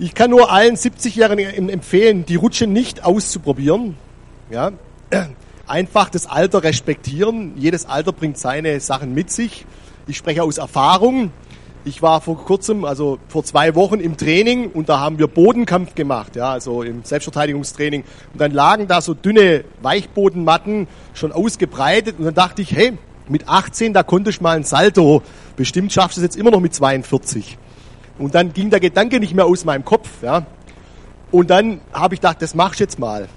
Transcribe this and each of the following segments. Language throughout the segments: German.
Ich kann nur allen 70-Jährigen empfehlen, die Rutsche nicht auszuprobieren. Ja, einfach das Alter respektieren. Jedes Alter bringt seine Sachen mit sich. Ich spreche aus Erfahrung. Ich war vor kurzem, also vor zwei Wochen im Training und da haben wir Bodenkampf gemacht, ja, also im Selbstverteidigungstraining. Und dann lagen da so dünne Weichbodenmatten schon ausgebreitet und dann dachte ich, hey, mit 18, da konnte ich mal ein Salto. Bestimmt schaffst du es jetzt immer noch mit 42. Und dann ging der Gedanke nicht mehr aus meinem Kopf, ja. Und dann habe ich gedacht, das machst du jetzt mal.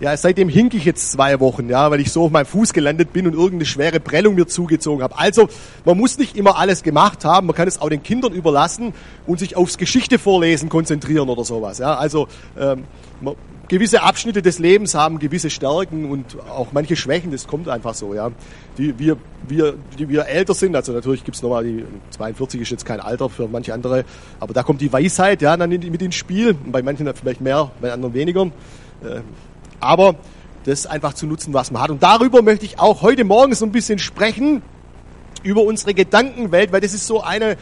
Ja, seitdem hink ich jetzt zwei Wochen, ja, weil ich so auf meinem Fuß gelandet bin und irgendeine schwere Prellung mir zugezogen habe. Also, man muss nicht immer alles gemacht haben, man kann es auch den Kindern überlassen und sich aufs Geschichte vorlesen konzentrieren oder sowas. Ja, also ähm, man, gewisse Abschnitte des Lebens haben gewisse Stärken und auch manche Schwächen, das kommt einfach so, ja. Die wir, wir, die wir älter sind, also natürlich gibt's nochmal, die 42 ist jetzt kein Alter für manche andere, aber da kommt die Weisheit, ja, dann mit ins Spiel, bei manchen vielleicht mehr, bei anderen weniger. Äh, aber das einfach zu nutzen, was man hat. Und darüber möchte ich auch heute Morgen so ein bisschen sprechen, über unsere Gedankenwelt, weil das ist so eine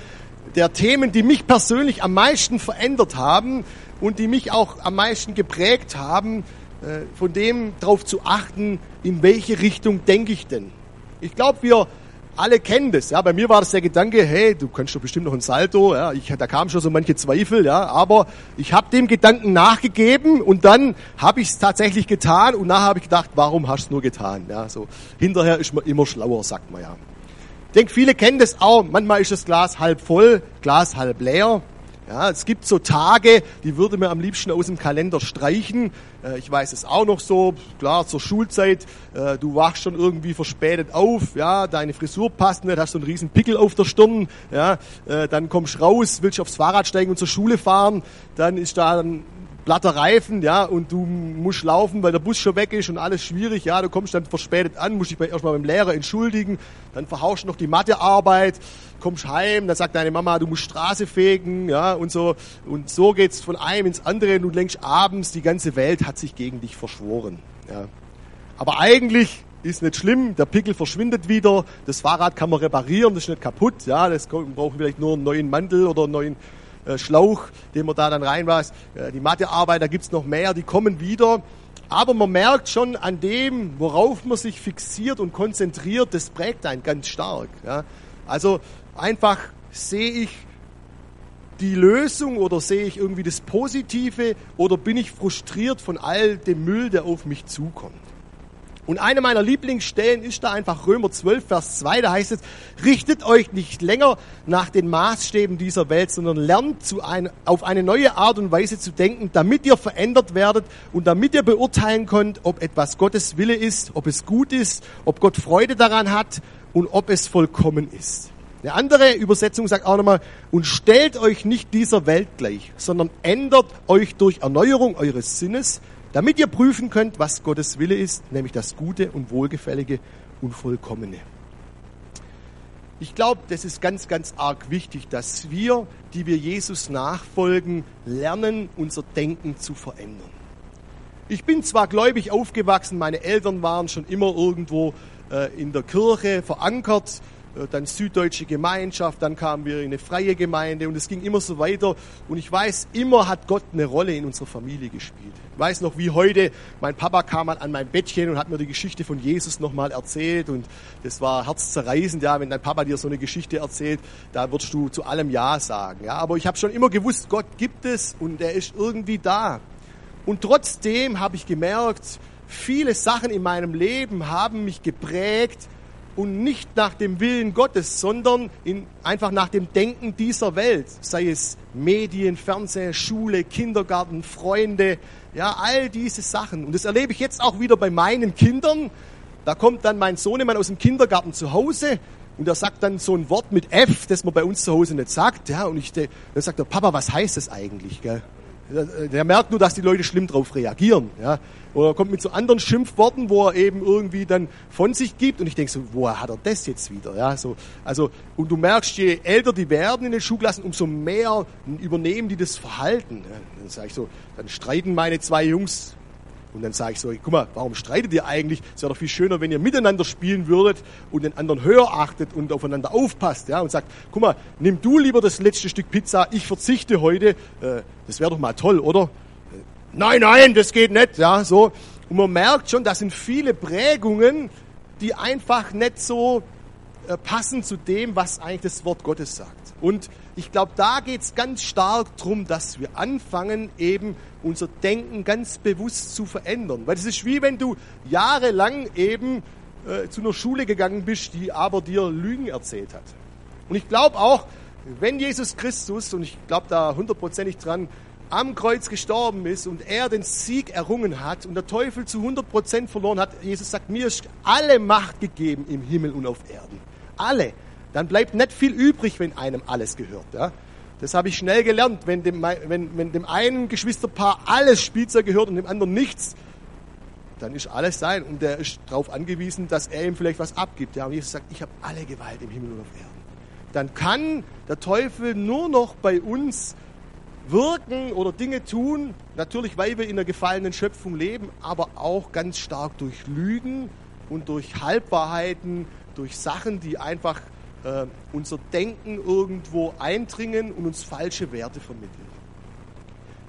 der Themen, die mich persönlich am meisten verändert haben und die mich auch am meisten geprägt haben, äh, von dem darauf zu achten, in welche Richtung denke ich denn. Ich glaube, wir alle kennen das. Ja, bei mir war das der Gedanke, hey, du kannst doch bestimmt noch ein Salto. Ja, ich, da kamen schon so manche Zweifel, ja, aber ich habe dem Gedanken nachgegeben und dann habe ich es tatsächlich getan und nachher habe ich gedacht, warum hast du es nur getan? Ja, so hinterher ist man immer schlauer, sagt man ja. Ich denke, viele kennen das auch. Manchmal ist das Glas halb voll, Glas halb leer. Ja, es gibt so Tage, die würde man am liebsten aus dem Kalender streichen. Äh, ich weiß es auch noch so, klar, zur Schulzeit, äh, du wachst schon irgendwie verspätet auf, ja, deine Frisur passt nicht, hast so einen riesen Pickel auf der Stirn, ja, äh, dann kommst raus, willst aufs Fahrrad steigen und zur Schule fahren, dann ist da ein platter Reifen, ja, und du musst laufen, weil der Bus schon weg ist und alles schwierig, ja, du kommst dann verspätet an, musst dich erstmal beim Lehrer entschuldigen, dann verhaust noch die Mathearbeit, kommst heim, dann sagt deine Mama, du musst Straße fegen, ja, und so, und so geht's von einem ins andere, und du denkst abends, die ganze Welt hat sich gegen dich verschworen, ja. Aber eigentlich ist nicht schlimm, der Pickel verschwindet wieder, das Fahrrad kann man reparieren, das ist nicht kaputt, ja, das braucht vielleicht nur einen neuen Mantel oder einen neuen äh, Schlauch, den man da dann reinweist. Äh, die Mathearbeit, da gibt's noch mehr, die kommen wieder. Aber man merkt schon an dem, worauf man sich fixiert und konzentriert, das prägt einen ganz stark. Ja. Also einfach sehe ich die Lösung oder sehe ich irgendwie das Positive oder bin ich frustriert von all dem Müll, der auf mich zukommt. Und eine meiner Lieblingsstellen ist da einfach Römer 12, Vers 2. Da heißt es, richtet euch nicht länger nach den Maßstäben dieser Welt, sondern lernt zu ein, auf eine neue Art und Weise zu denken, damit ihr verändert werdet und damit ihr beurteilen könnt, ob etwas Gottes Wille ist, ob es gut ist, ob Gott Freude daran hat und ob es vollkommen ist. Eine andere Übersetzung sagt auch nochmal, und stellt euch nicht dieser Welt gleich, sondern ändert euch durch Erneuerung eures Sinnes, damit ihr prüfen könnt, was Gottes Wille ist, nämlich das Gute und Wohlgefällige und Vollkommene. Ich glaube, das ist ganz, ganz arg wichtig, dass wir, die wir Jesus nachfolgen, lernen, unser Denken zu verändern. Ich bin zwar gläubig aufgewachsen, meine Eltern waren schon immer irgendwo äh, in der Kirche verankert, äh, dann süddeutsche Gemeinschaft, dann kamen wir in eine freie Gemeinde und es ging immer so weiter. Und ich weiß, immer hat Gott eine Rolle in unserer Familie gespielt. Weiß noch, wie heute, mein Papa kam an mein Bettchen und hat mir die Geschichte von Jesus nochmal erzählt und das war herzzerreißend, ja, wenn dein Papa dir so eine Geschichte erzählt, da würdest du zu allem Ja sagen. Ja, aber ich habe schon immer gewusst, Gott gibt es und er ist irgendwie da. Und trotzdem habe ich gemerkt, viele Sachen in meinem Leben haben mich geprägt, und nicht nach dem Willen Gottes, sondern in, einfach nach dem Denken dieser Welt, sei es Medien, Fernsehen, Schule, Kindergarten, Freunde, ja, all diese Sachen. Und das erlebe ich jetzt auch wieder bei meinen Kindern. Da kommt dann mein Sohnemann aus dem Kindergarten zu Hause und er sagt dann so ein Wort mit F, das man bei uns zu Hause nicht sagt. Ja, und ich, dann sagt er, Papa, was heißt das eigentlich? Gell? Der merkt nur, dass die Leute schlimm drauf reagieren. Ja. Oder kommt mit so anderen Schimpfworten, wo er eben irgendwie dann von sich gibt. Und ich denke so, woher hat er das jetzt wieder? Ja, so, also, und du merkst, je älter die werden in den Schulklassen, umso mehr übernehmen die das Verhalten. Dann sage ich so, dann streiten meine zwei Jungs Und dann sage ich so, guck mal, warum streitet ihr eigentlich? Es wäre doch viel schöner, wenn ihr miteinander spielen würdet und den anderen höher achtet und aufeinander aufpasst. Ja? Und sagt, guck mal, nimm du lieber das letzte Stück Pizza, ich verzichte heute. Äh, das wäre doch mal toll, oder? Äh, nein, nein, das geht nicht. Ja, so. Und man merkt schon, das sind viele Prägungen, die einfach nicht so äh, passen zu dem, was eigentlich das Wort Gottes sagt. Und ich glaube, da geht es ganz stark darum, dass wir anfangen, eben unser Denken ganz bewusst zu verändern. Weil es ist wie wenn du jahrelang eben äh, zu einer Schule gegangen bist, die aber dir Lügen erzählt hat. Und ich glaube auch, wenn Jesus Christus, und ich glaube da hundertprozentig dran, am Kreuz gestorben ist und er den Sieg errungen hat und der Teufel zu 100% verloren hat, Jesus sagt, mir ist alle Macht gegeben im Himmel und auf Erden. Alle. Dann bleibt nicht viel übrig, wenn einem alles gehört. Ja? Das habe ich schnell gelernt. Wenn dem, wenn, wenn dem einen Geschwisterpaar alles Spielzeug gehört und dem anderen nichts, dann ist alles sein. Und der ist darauf angewiesen, dass er ihm vielleicht was abgibt. Ja, und Jesus sagt, ich habe alle Gewalt im Himmel und auf Erden. Dann kann der Teufel nur noch bei uns wirken oder Dinge tun, natürlich weil wir in einer gefallenen Schöpfung leben, aber auch ganz stark durch Lügen und durch Halbwahrheiten, durch Sachen, die einfach äh, unser Denken irgendwo eindringen und uns falsche Werte vermitteln.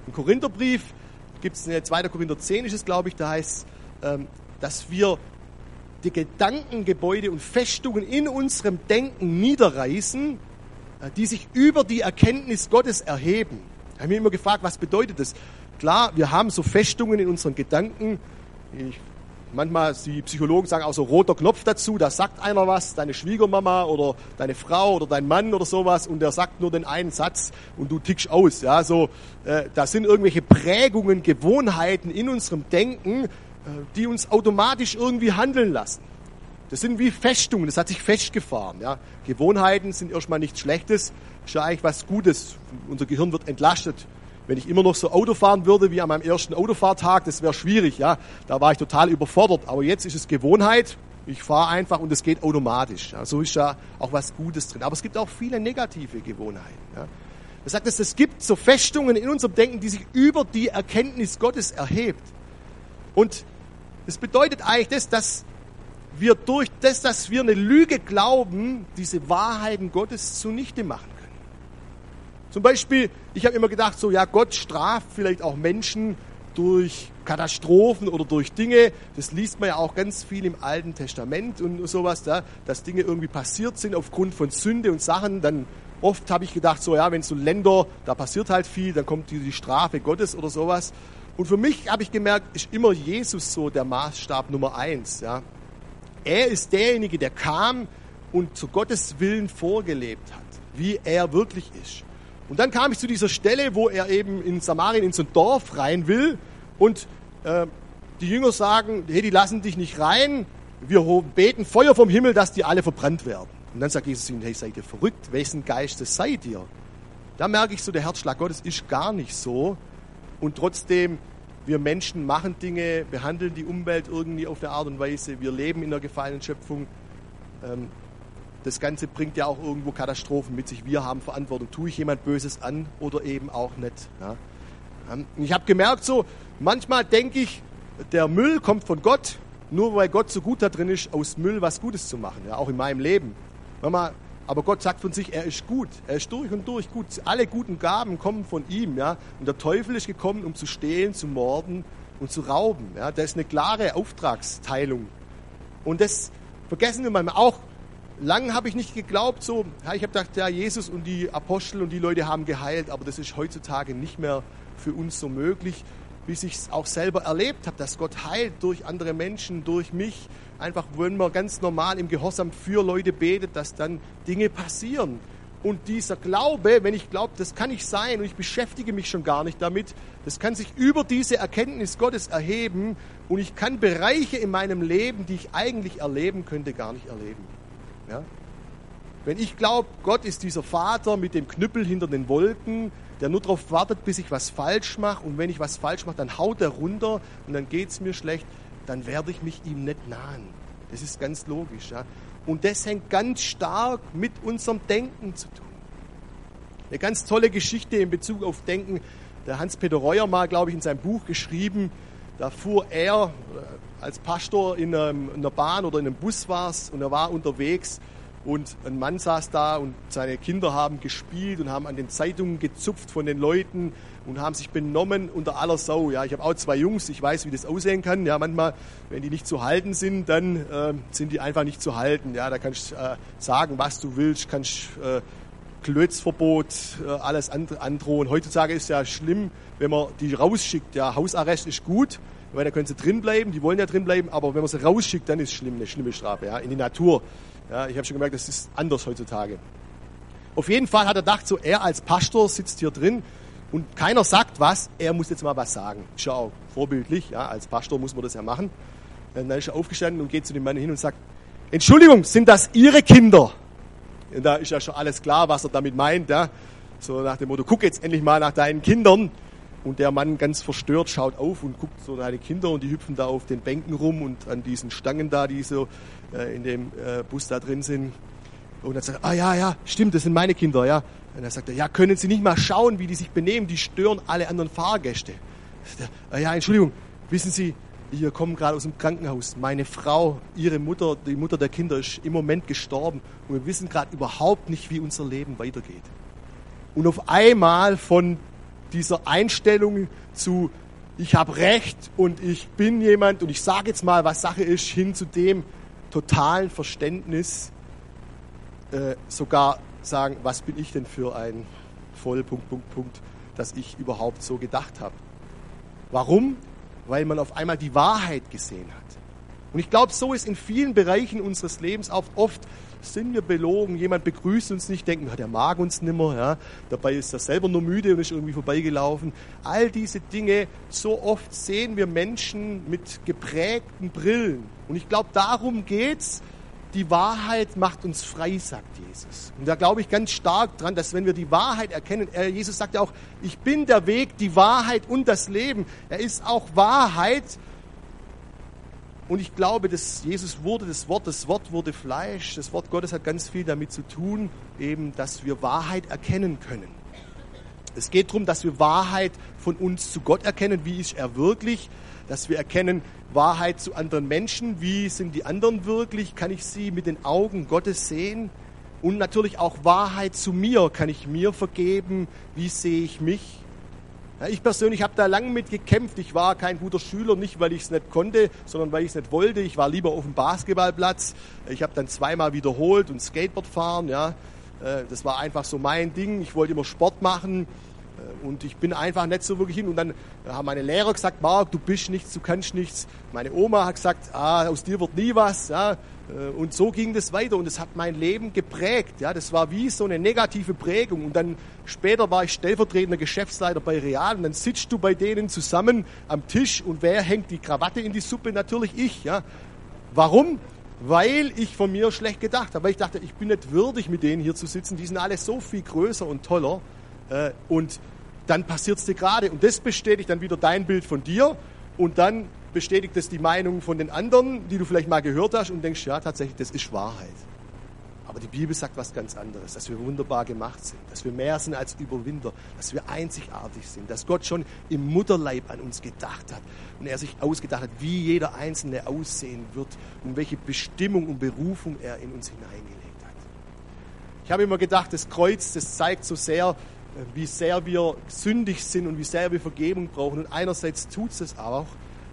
Im Korintherbrief gibt es, 2. Korinther 10 ist es, glaube ich, da heißt, ähm, dass wir die Gedankengebäude und Festungen in unserem Denken niederreißen, äh, die sich über die Erkenntnis Gottes erheben. Ich habe mich immer gefragt, was bedeutet das? Klar, wir haben so Festungen in unseren Gedanken. Ich manchmal, die Psychologen sagen auch so roter Knopf dazu, da sagt einer was, deine Schwiegermama oder deine Frau oder dein Mann oder sowas und der sagt nur den einen Satz und du tickst aus. Ja, so, äh, da sind irgendwelche Prägungen, Gewohnheiten in unserem Denken, äh, die uns automatisch irgendwie handeln lassen. Das sind wie Festungen, das hat sich festgefahren. Ja. Gewohnheiten sind erstmal nichts Schlechtes, ist ja eigentlich was Gutes. Unser Gehirn wird entlastet. Wenn ich immer noch so Auto fahren würde wie an meinem ersten Autofahrtag, das wäre schwierig, ja. Da war ich total überfordert. Aber jetzt ist es Gewohnheit. Ich fahre einfach und es geht automatisch. Ja. So ist ja auch was Gutes drin. Aber es gibt auch viele negative Gewohnheiten. Ja. Er sagt, es gibt so Festungen in unserem Denken, die sich über die Erkenntnis Gottes erhebt. Und das bedeutet eigentlich das, dass wir durch das, dass wir eine Lüge glauben, diese Wahrheiten Gottes zunichte machen. Zum Beispiel, ich habe immer gedacht, so ja, Gott straft vielleicht auch Menschen durch Katastrophen oder durch Dinge. Das liest man ja auch ganz viel im Alten Testament und sowas, da, dass Dinge irgendwie passiert sind aufgrund von Sünde und Sachen. Dann oft habe ich gedacht, so ja, wenn so Länder, da passiert halt viel, dann kommt die, die Strafe Gottes oder sowas. Und für mich habe ich gemerkt, ist immer Jesus so der Maßstab Nummer eins. Ja. Er ist derjenige, der kam und zu Gottes Willen vorgelebt hat, wie er wirklich ist. Und dann kam ich zu dieser Stelle, wo er eben in Samarien in so ein Dorf rein will und äh, die Jünger sagen, hey, die lassen dich nicht rein, wir beten Feuer vom Himmel, dass die alle verbrannt werden. Und dann sagt Jesus ihnen, hey, seid ihr verrückt? Wessen Geistes seid ihr? Da merke ich so, der Herzschlag Gottes ist gar nicht so. Und trotzdem, wir Menschen machen Dinge, behandeln die Umwelt irgendwie auf eine Art und Weise. Wir leben in einer gefallenen Schöpfung. Ähm, das Ganze bringt ja auch irgendwo Katastrophen mit sich. Wir haben Verantwortung. Tue ich jemand Böses an oder eben auch nicht? Ja. Ähm, ich habe gemerkt, so manchmal denke ich, der Müll kommt von Gott, nur weil Gott so gut da drin ist, aus Müll was Gutes zu machen. Ja, auch in meinem Leben. aber Gott sagt von sich, er ist gut. Er ist durch und durch gut. Alle guten Gaben kommen von ihm. Ja. Und der Teufel ist gekommen, um zu stehlen, zu morden und zu rauben. Ja. Da ist eine klare Auftragsteilung. Und das vergessen wir manchmal auch Lang habe ich nicht geglaubt, so, ich habe gedacht, ja, Jesus und die Apostel und die Leute haben geheilt, aber das ist heutzutage nicht mehr für uns so möglich, bis ich es auch selber erlebt habe, dass Gott heilt durch andere Menschen, durch mich. Einfach, wenn man ganz normal im Gehorsam für Leute betet, dass dann Dinge passieren. Und dieser Glaube, wenn ich glaube, das kann nicht sein und ich beschäftige mich schon gar nicht damit, das kann sich über diese Erkenntnis Gottes erheben und ich kann Bereiche in meinem Leben, die ich eigentlich erleben könnte, gar nicht erleben. Ja? Wenn ich glaube, Gott ist dieser Vater mit dem Knüppel hinter den Wolken, der nur darauf wartet, bis ich was falsch mache und wenn ich was falsch mache, dann haut er runter und dann geht es mir schlecht, dann werde ich mich ihm nicht nahen. Das ist ganz logisch. Ja? Und das hängt ganz stark mit unserem Denken zu tun. Eine ganz tolle Geschichte in Bezug auf Denken. Der Hans-Peter Reuer mal, glaube ich, in seinem Buch geschrieben, da fuhr er als Pastor in, einem, in einer Bahn oder in einem Bus war es und er war unterwegs und ein Mann saß da und seine Kinder haben gespielt und haben an den Zeitungen gezupft von den Leuten und haben sich benommen unter aller Sau. Ja, ich habe auch zwei Jungs, ich weiß, wie das aussehen kann. Ja, manchmal, wenn die nicht zu halten sind, dann äh, sind die einfach nicht zu halten. Ja, da kannst du äh, sagen, was du willst, kannst äh, Klötzverbot, äh, alles androhen. Heutzutage ist ja schlimm, wenn man die rausschickt. Ja, Hausarrest ist gut, weil da können sie drin bleiben, die wollen ja drin bleiben, aber wenn man sie rausschickt, dann ist es schlimm, eine schlimme Strafe, ja, in die Natur. Ja, ich habe schon gemerkt, das ist anders heutzutage. Auf jeden Fall hat er gedacht, so er als Pastor sitzt hier drin und keiner sagt was, er muss jetzt mal was sagen. Auch vorbildlich, ja, als Pastor muss man das ja machen. Und dann ist er aufgestanden und geht zu dem Mann hin und sagt, Entschuldigung, sind das Ihre Kinder? Und da ist ja schon alles klar, was er damit meint. Ja. So nach dem Motto, guck jetzt endlich mal nach deinen Kindern. Und der Mann ganz verstört schaut auf und guckt so seine Kinder und die hüpfen da auf den Bänken rum und an diesen Stangen da, die so äh, in dem äh, Bus da drin sind. Und dann sagt er, ah ja, ja, stimmt, das sind meine Kinder, ja. Und dann sagt er, ja, können Sie nicht mal schauen, wie die sich benehmen, die stören alle anderen Fahrgäste. Er, ah ja, Entschuldigung, wissen Sie, wir kommen gerade aus dem Krankenhaus. Meine Frau, ihre Mutter, die Mutter der Kinder ist im Moment gestorben und wir wissen gerade überhaupt nicht, wie unser Leben weitergeht. Und auf einmal von dieser Einstellung zu, ich habe Recht und ich bin jemand und ich sage jetzt mal, was Sache ist, hin zu dem totalen Verständnis, äh, sogar sagen, was bin ich denn für ein Vollpunkt, Punkt, Punkt, dass ich überhaupt so gedacht habe. Warum? Weil man auf einmal die Wahrheit gesehen hat. Und ich glaube, so ist in vielen Bereichen unseres Lebens auch oft sind wir belogen, jemand begrüßt uns nicht, denken, der mag uns nimmer, ja. dabei ist er selber nur müde und ist irgendwie vorbeigelaufen. All diese Dinge, so oft sehen wir Menschen mit geprägten Brillen. Und ich glaube, darum geht's, die Wahrheit macht uns frei, sagt Jesus. Und da glaube ich ganz stark dran, dass wenn wir die Wahrheit erkennen, er, Jesus sagt ja auch, ich bin der Weg, die Wahrheit und das Leben. Er ist auch Wahrheit. Und ich glaube, dass Jesus wurde das Wort, das Wort wurde Fleisch. Das Wort Gottes hat ganz viel damit zu tun, eben, dass wir Wahrheit erkennen können. Es geht darum, dass wir Wahrheit von uns zu Gott erkennen. Wie ist er wirklich? Dass wir erkennen, Wahrheit zu anderen Menschen. Wie sind die anderen wirklich? Kann ich sie mit den Augen Gottes sehen? Und natürlich auch Wahrheit zu mir. Kann ich mir vergeben? Wie sehe ich mich? Ich persönlich habe da lange mit gekämpft. Ich war kein guter Schüler, nicht weil ich es nicht konnte, sondern weil ich es nicht wollte. Ich war lieber auf dem Basketballplatz. Ich habe dann zweimal wiederholt und Skateboard fahren. Ja, äh, das war einfach so mein Ding. Ich wollte immer Sport machen. Äh, und ich bin einfach nicht so wirklich hin. Und dann haben meine Lehrer gesagt, Marc, du bist nichts, du kannst nichts. Meine Oma hat gesagt, ah, aus dir wird nie was. Ja. Äh, und so ging das weiter und es hat mein Leben geprägt. Ja. Das war wie so eine negative Prägung. Und dann später war ich stellvertretender Geschäftsleiter bei Real und dann sitzt du bei denen zusammen am Tisch und wer hängt die Krawatte in die Suppe? Natürlich ich. Ja. Warum? Weil ich von mir schlecht gedacht habe. Weil ich dachte, ich bin nicht würdig, mit denen hier zu sitzen. Die sind alle so viel größer und toller. Äh, und dann passiert es dir gerade. Und das bestätigt dann wieder dein Bild von dir. Und dann bestätigt es die Meinung von den anderen, die du vielleicht mal gehört hast und denkst, ja, tatsächlich, das ist Wahrheit. Aber die Bibel sagt was ganz anderes, dass wir wunderbar gemacht sind, dass wir mehr sind als Überwinder, dass wir einzigartig sind, dass Gott schon im Mutterleib an uns gedacht hat und er sich ausgedacht hat, wie jeder Einzelne aussehen wird und welche Bestimmung und Berufung er in uns hineingelegt hat. Ich habe immer gedacht, das Kreuz, das zeigt so sehr, wie sehr wir sündig sind und wie sehr wir Vergebung brauchen. Und einerseits tut es auch,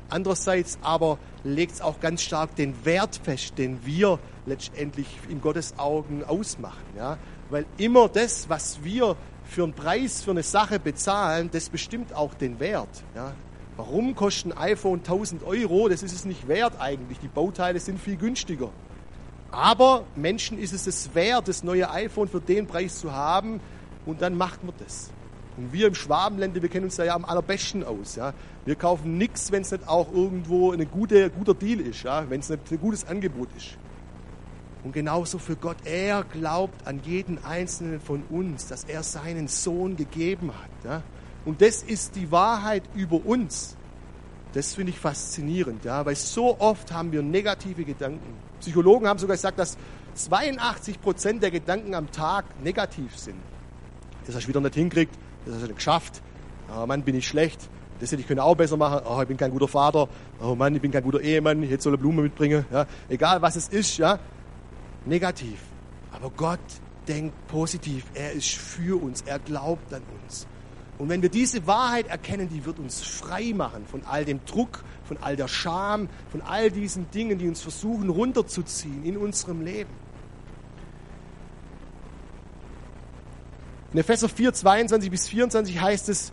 andererseits aber legt es auch ganz stark den Wert fest, den wir letztendlich in Gottes Augen ausmachen. Ja? Weil immer das, was wir für einen Preis, für eine Sache bezahlen, das bestimmt auch den Wert. Ja? Warum kostet ein iPhone 1000 Euro? Das ist es nicht wert eigentlich. Die Bauteile sind viel günstiger. Aber Menschen ist es es wert, das neue iPhone für den Preis zu haben, und dann macht man das. Und wir im Schwabenländer, wir kennen uns da ja am allerbesten aus. Ja. Wir kaufen nichts, wenn es nicht auch irgendwo ein guter, guter Deal ist, ja, wenn es nicht ein gutes Angebot ist. Und genauso für Gott. Er glaubt an jeden einzelnen von uns, dass er seinen Sohn gegeben hat. Ja. Und das ist die Wahrheit über uns. Das finde ich faszinierend, ja, weil so oft haben wir negative Gedanken. Psychologen haben sogar gesagt, dass 82 Prozent der Gedanken am Tag negativ sind das hast du wieder nicht hingekriegt, das hast du nicht geschafft, oh Mann, bin ich schlecht, Das hätte ich können auch besser machen. Oh, ich bin kein guter Vater. Oh Mann, ich bin kein guter Ehemann. Ich hätte so eine Blume mitbringen. Ja, egal was es ist, ja. Negativ. Aber Gott denkt positiv. Er ist für uns. Er glaubt an uns. Und wenn wir diese Wahrheit erkennen, die wird uns frei machen von all dem Druck, von all der Scham, von all diesen Dingen, die uns versuchen runterzuziehen in unserem Leben. In Epheser 4, 22 bis 24 heißt es,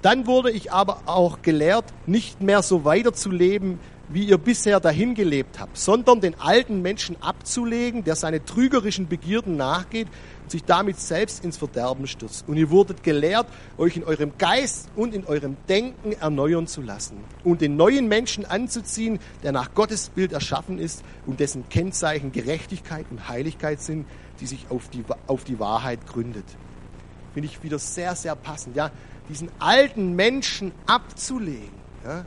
dann wurde ich aber auch gelehrt, nicht mehr so weiterzuleben, wie ihr bisher dahin gelebt habt, sondern den alten Menschen abzulegen, der seine trügerischen Begierden nachgeht und sich damit selbst ins Verderben stürzt. Und ihr wurdet gelehrt, euch in eurem Geist und in eurem Denken erneuern zu lassen und den neuen Menschen anzuziehen, der nach Gottes Bild erschaffen ist und dessen Kennzeichen Gerechtigkeit und Heiligkeit sind, die sich auf die, auf die Wahrheit gründet. Finde ich wieder sehr, sehr passend, ja, diesen alten Menschen abzulegen. Ja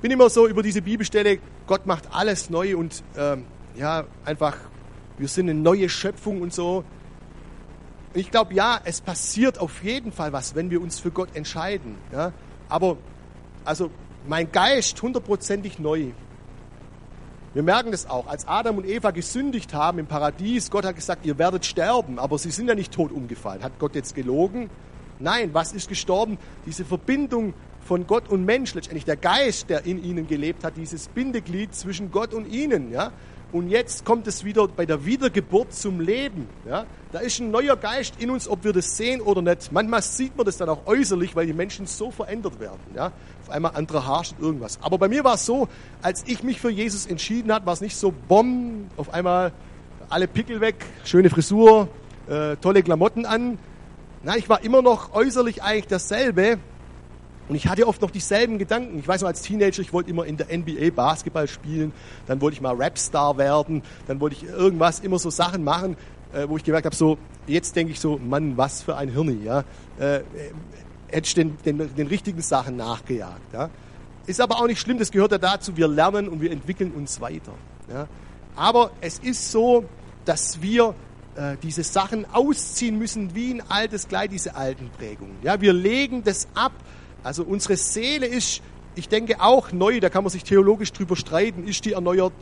bin immer so über diese Bibelstelle, Gott macht alles neu und ähm, ja, einfach, wir sind eine neue Schöpfung und so. Ich glaube, ja, es passiert auf jeden Fall was, wenn wir uns für Gott entscheiden. Ja? Aber, also, mein Geist hundertprozentig neu. Wir merken das auch, als Adam und Eva gesündigt haben im Paradies, Gott hat gesagt, ihr werdet sterben, aber sie sind ja nicht tot umgefallen. Hat Gott jetzt gelogen? Nein, was ist gestorben? Diese Verbindung von Gott und Mensch, letztendlich der Geist, der in ihnen gelebt hat, dieses Bindeglied zwischen Gott und ihnen. Ja? Und jetzt kommt es wieder bei der Wiedergeburt zum Leben. Ja? Da ist ein neuer Geist in uns, ob wir das sehen oder nicht. Manchmal sieht man das dann auch äußerlich, weil die Menschen so verändert werden. Ja? Auf einmal andere Haarschnitt, irgendwas. Aber bei mir war es so, als ich mich für Jesus entschieden habe, war es nicht so, bomb, auf einmal alle Pickel weg, schöne Frisur, äh, tolle Klamotten an. Na, ich war immer noch äußerlich eigentlich dasselbe, und ich hatte oft noch dieselben Gedanken. Ich weiß noch, als Teenager, ich wollte immer in der NBA Basketball spielen, dann wollte ich mal Rapstar werden, dann wollte ich irgendwas, immer so Sachen machen, äh, wo ich gemerkt habe, so, jetzt denke ich so, Mann, was für ein Hirni, ja. Äh, hätte ich den, den, den richtigen Sachen nachgejagt, ja. Ist aber auch nicht schlimm, das gehört ja dazu, wir lernen und wir entwickeln uns weiter, ja. Aber es ist so, dass wir äh, diese Sachen ausziehen müssen wie ein altes Kleid, diese alten Prägungen. Ja, wir legen das ab, also unsere Seele ist, ich denke, auch neu, da kann man sich theologisch drüber streiten, ist die erneuert,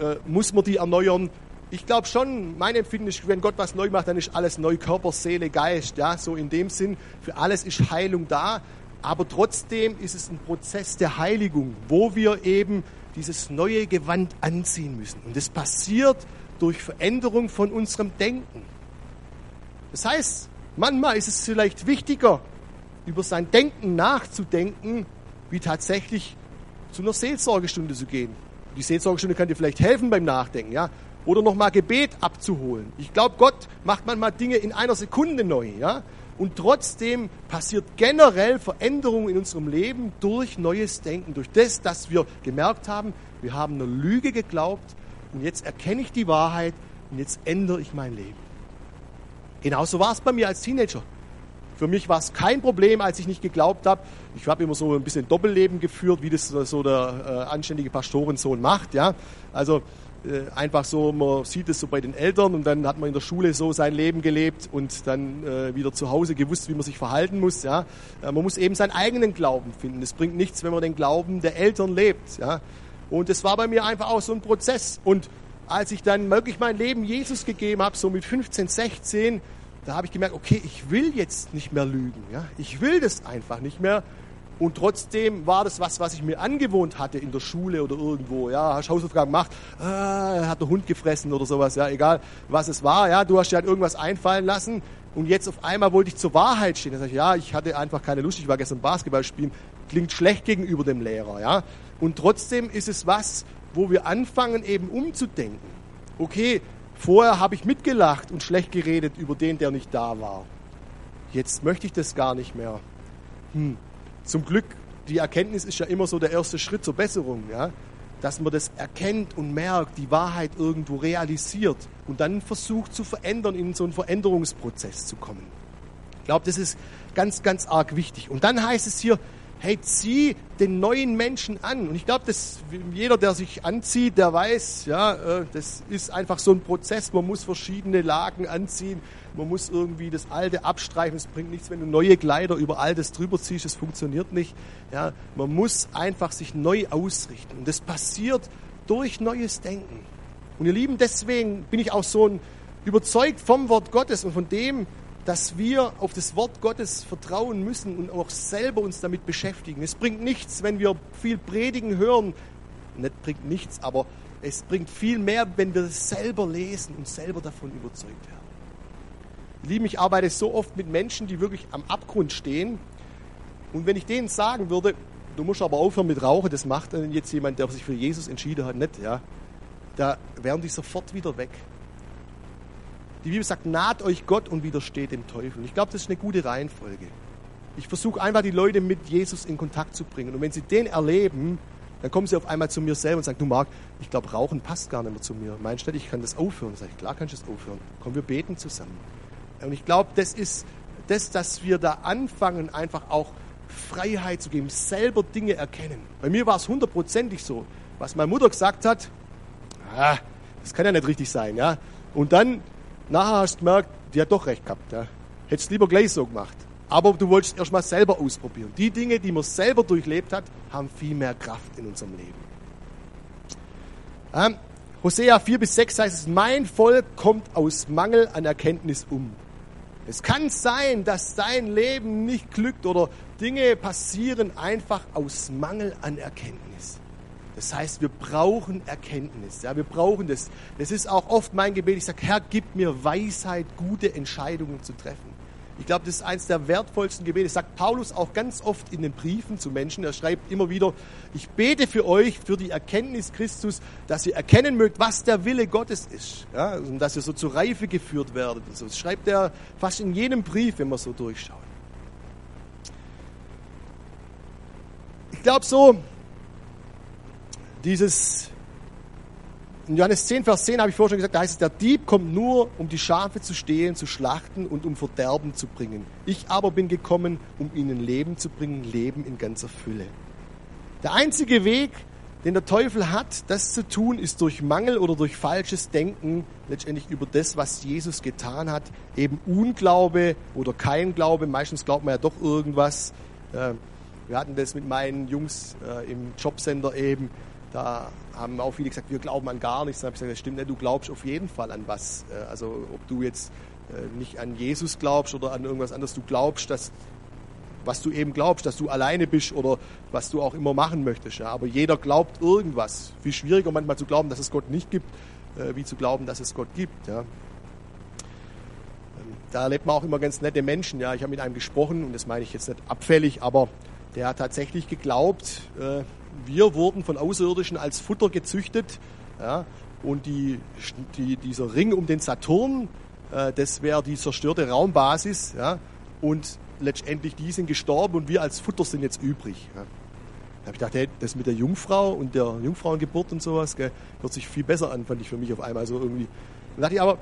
äh, muss man die erneuern? Ich glaube schon, mein Empfinden ist, wenn Gott was neu macht, dann ist alles neu, Körper, Seele, Geist, ja, so in dem Sinn, für alles ist Heilung da, aber trotzdem ist es ein Prozess der Heiligung, wo wir eben dieses neue Gewand anziehen müssen. Und das passiert durch Veränderung von unserem Denken. Das heißt, manchmal ist es vielleicht wichtiger, über sein Denken nachzudenken, wie tatsächlich zu einer Seelsorgestunde zu gehen. Die Seelsorgestunde kann dir vielleicht helfen beim Nachdenken, ja. Oder nochmal Gebet abzuholen. Ich glaube, Gott macht manchmal Dinge in einer Sekunde neu, ja. Und trotzdem passiert generell Veränderung in unserem Leben durch neues Denken, durch das, dass wir gemerkt haben, wir haben einer Lüge geglaubt und jetzt erkenne ich die Wahrheit und jetzt ändere ich mein Leben. Genauso war es bei mir als Teenager. Für mich war es kein Problem, als ich nicht geglaubt habe. Ich habe immer so ein bisschen Doppelleben geführt, wie das so der äh, anständige Pastorensohn macht. Ja? Also äh, einfach so, man sieht es so bei den Eltern und dann hat man in der Schule so sein Leben gelebt und dann äh, wieder zu Hause gewusst, wie man sich verhalten muss. Ja? Äh, man muss eben seinen eigenen Glauben finden. Es bringt nichts, wenn man den Glauben der Eltern lebt. Ja? Und das war bei mir einfach auch so ein Prozess. Und als ich dann wirklich mein Leben Jesus gegeben habe, so mit 15, 16, da habe ich gemerkt, okay, ich will jetzt nicht mehr lügen. Ja? Ich will das einfach nicht mehr. Und trotzdem war das was, was ich mir angewohnt hatte in der Schule oder irgendwo. Ja, hast Hausaufgaben gemacht, ah, hat der Hund gefressen oder sowas. Ja, egal was es war. Ja, du hast dir halt irgendwas einfallen lassen. Und jetzt auf einmal wollte ich zur Wahrheit stehen. Da sage ich, ja, ich hatte einfach keine Lust. Ich war gestern Basketball spielen. Klingt schlecht gegenüber dem Lehrer. Ja, und trotzdem ist es was, wo wir anfangen eben umzudenken. Okay, Vorher habe ich mitgelacht und schlecht geredet über den, der nicht da war. Jetzt möchte ich das gar nicht mehr. Hm. Zum Glück, die Erkenntnis ist ja immer so der erste Schritt zur Besserung, ja? dass man das erkennt und merkt, die Wahrheit irgendwo realisiert und dann versucht zu verändern, in so einen Veränderungsprozess zu kommen. Ich glaube, das ist ganz, ganz arg wichtig. Und dann heißt es hier, hey, zieh den neuen Menschen an. Und ich glaube, dass jeder, der sich anzieht, der weiß, ja, äh, das ist einfach so ein Prozess. Man muss verschiedene Lagen anziehen. Man muss irgendwie das Alte abstreifen. Es bringt nichts, wenn du neue Kleider über Altes drüber ziehst. Das funktioniert nicht. Ja, man muss einfach sich neu ausrichten. Und das passiert durch neues Denken. Und ihr Lieben, deswegen bin ich auch so ein überzeugt vom Wort Gottes und von dem, dass wir auf das Wort Gottes vertrauen müssen und auch selber uns damit beschäftigen. Es bringt nichts, wenn wir viel Predigen hören. Nicht bringt nichts, aber es bringt viel mehr, wenn wir es selber lesen und selber davon überzeugt werden. Lieben, ich arbeite so oft mit Menschen, die wirklich am Abgrund stehen. Und wenn ich denen sagen würde, du musst aber aufhören mit Rauchen, das macht dann jetzt jemand, der sich für Jesus entschieden hat, nicht, ja, da wären die sofort wieder weg. Die Bibel sagt, naht euch Gott und widersteht dem Teufel. Ich glaube, das ist eine gute Reihenfolge. Ich versuche einfach die Leute mit Jesus in Kontakt zu bringen. Und wenn sie den erleben, dann kommen sie auf einmal zu mir selber und sagen, du Marc, ich glaube, Rauchen passt gar nicht mehr zu mir. Meinst du, ich kann das aufhören? Sag ich, klar kannst du das aufhören. Komm, wir beten zusammen. Und ich glaube, das ist das, dass wir da anfangen, einfach auch Freiheit zu geben, selber Dinge erkennen. Bei mir war es hundertprozentig so. Was meine Mutter gesagt hat, ah, das kann ja nicht richtig sein. Ja? Und dann Nachher hast du gemerkt, die hat doch recht gehabt. Ja. Hättest lieber gleich so gemacht. Aber du wolltest erst mal selber ausprobieren. Die Dinge, die man selber durchlebt hat, haben viel mehr Kraft in unserem Leben. Ähm, Hosea 4 bis 6 heißt es, mein Volk kommt aus Mangel an Erkenntnis um. Es kann sein, dass dein Leben nicht glückt oder Dinge passieren einfach aus Mangel an Erkenntnis. Das heißt, wir brauchen Erkenntnis. Ja, wir brauchen das. Das ist auch oft mein Gebet. Ich sage, Herr, gib mir Weisheit, gute Entscheidungen zu treffen. Ich glaube, das ist eines der wertvollsten Gebete. Das sagt Paulus auch ganz oft in den Briefen zu Menschen. Er schreibt immer wieder, ich bete für euch, für die Erkenntnis Christus, dass ihr erkennen mögt, was der Wille Gottes ist. Ja, und dass ihr so zur Reife geführt werdet. Das schreibt er fast in jedem Brief, wenn man so durchschaut. Ich glaube so, dieses, in Johannes 10, Vers 10 habe ich vorher schon gesagt, da heißt es, der Dieb kommt nur, um die Schafe zu stehlen, zu schlachten und um Verderben zu bringen. Ich aber bin gekommen, um ihnen Leben zu bringen, Leben in ganzer Fülle. Der einzige Weg, den der Teufel hat, das zu tun, ist durch Mangel oder durch falsches Denken letztendlich über das, was Jesus getan hat. Eben Unglaube oder kein Glaube. Meistens glaubt man ja doch irgendwas. Äh, wir hatten das mit meinen Jungs äh, im Jobcenter eben. Da haben auch viele gesagt, wir glauben an gar nichts. Da habe ich gesagt, das stimmt nicht, du glaubst auf jeden Fall an was. Äh, also ob du jetzt äh, nicht an Jesus glaubst oder an irgendwas anderes, du glaubst, dass was du eben glaubst, dass du alleine bist oder was du auch immer machen möchtest. Ja. Aber jeder glaubt irgendwas. Viel schwieriger manchmal zu glauben, dass es Gott nicht gibt, äh, wie zu glauben, dass es Gott gibt. Ja. Ähm, da erlebt man auch immer ganz nette Menschen. Ja. Ich habe mit einem gesprochen und das meine ich jetzt nicht abfällig, aber der hat tatsächlich geglaubt, wir wurden von Außerirdischen als Futter gezüchtet. Ja, und die, die, dieser Ring um den Saturn, äh, das wäre die zerstörte Raumbasis. Ja, und letztendlich die sind gestorben und wir als Futter sind jetzt übrig. Ja. Da habe ich gedacht, hey, das mit der Jungfrau und der Jungfrauengeburt und sowas, gell, hört sich viel besser an, fand ich für mich auf einmal. So irgendwie. Da dachte ich aber,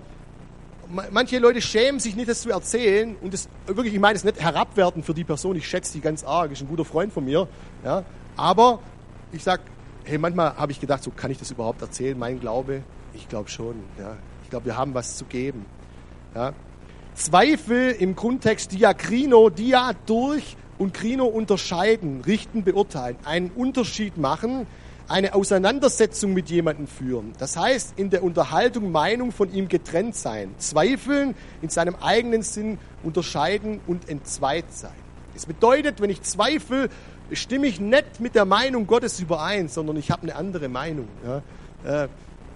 manche Leute schämen sich nicht, das zu erzählen und das wirklich, ich meine es nicht herabwerten für die Person, ich schätze die ganz arg, ist ein guter Freund von mir, ja, aber ich sag, hey, manchmal habe ich gedacht, so kann ich das überhaupt erzählen, mein Glaube? Ich glaube schon, ja. Ich glaube, wir haben was zu geben. Ja. Zweifel im Grundtext Diakrino, Dia durch und Krino unterscheiden, richten, beurteilen, einen Unterschied machen, eine Auseinandersetzung mit jemandem führen. Das heißt, in der Unterhaltung Meinung von ihm getrennt sein, zweifeln, in seinem eigenen Sinn unterscheiden und entzweit sein. Es bedeutet, wenn ich zweifle, stimme ich nicht mit der Meinung Gottes überein, sondern ich habe eine andere Meinung. Ja. Äh,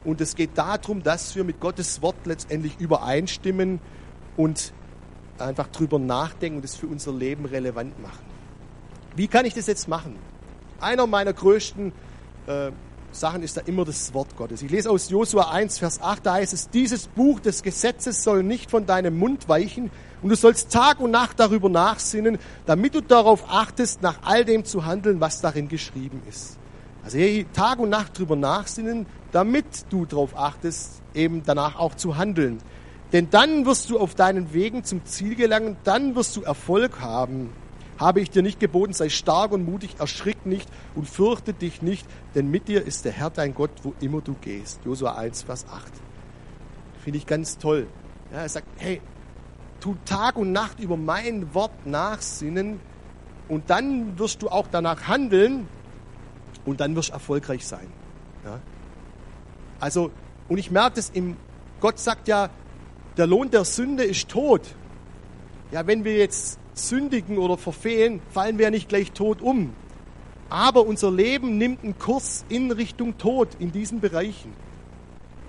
und es geht darum, dass wir mit Gottes Wort letztendlich übereinstimmen und einfach drüber nachdenken und es für unser Leben relevant machen. Wie kann ich das jetzt machen? Einer meiner größten äh, Sachen ist da immer das Wort Gottes. Ich lese aus Josua 1, Vers 8, da heißt es, dieses Buch des Gesetzes soll nicht von deinem Mund weichen und du sollst Tag und Nacht darüber nachsinnen, damit du darauf achtest, nach all dem zu handeln, was darin geschrieben ist. Also hier Tag und Nacht darüber nachsinnen, damit du darauf achtest, eben danach auch zu handeln. Denn dann wirst du auf deinen Wegen zum Ziel gelangen, dann wirst du Erfolg haben. Habe ich dir nicht geboten, sei stark und mutig, erschrick nicht und fürchte dich nicht, denn mit dir ist der Herr dein Gott, wo immer du gehst. Josua 1, Vers 8. Finde ich ganz toll. Ja, er sagt, hey, tu Tag und Nacht über mein Wort nachsinnen und dann wirst du auch danach handeln und dann wirst du erfolgreich sein. Ja? Also, und ich merke das im, Gott sagt ja, der Lohn der Sünde ist Tod. Ja, wenn wir jetzt sündigen oder verfehlen, fallen wir ja nicht gleich tot um. Aber unser Leben nimmt einen Kurs in Richtung Tod in diesen Bereichen.